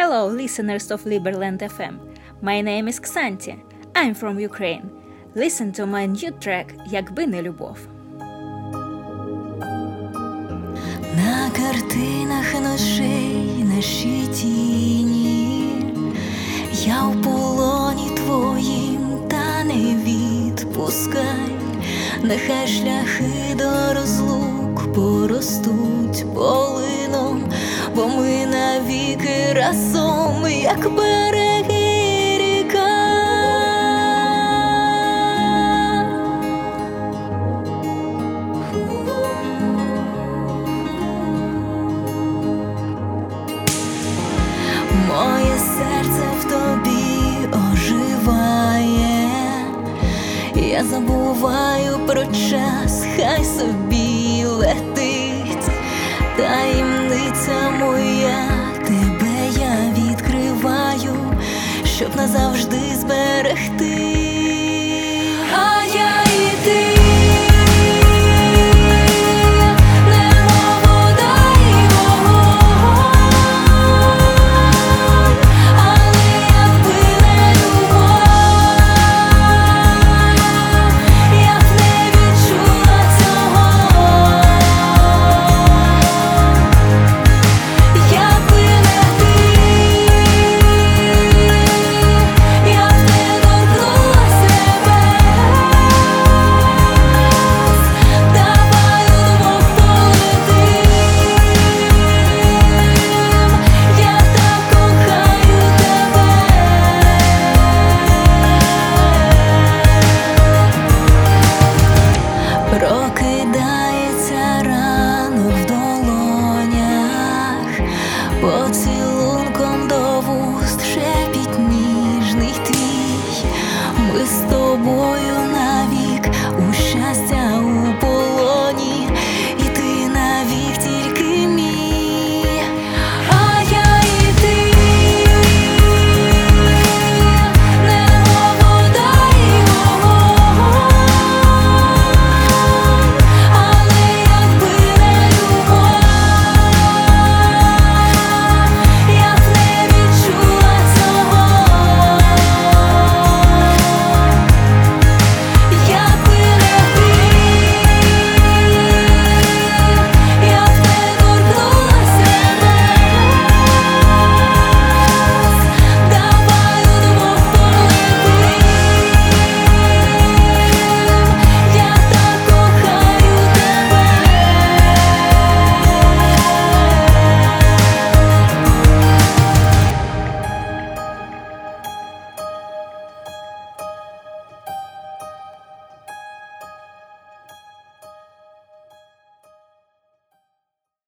Hello, listeners of Liberland FM. My name is Ksanti. I'm from Ukraine. Listen to my new track Якби не любов. На картинах ночей наші тіні, я в полоні твоїм, та не відпускай, нехай шляхи до розлук поростуть навіки разом, як береги ріка. Моє серце в тобі оживає, я забуваю про час, хай собі летить, таємниця моя, тебе Прокидається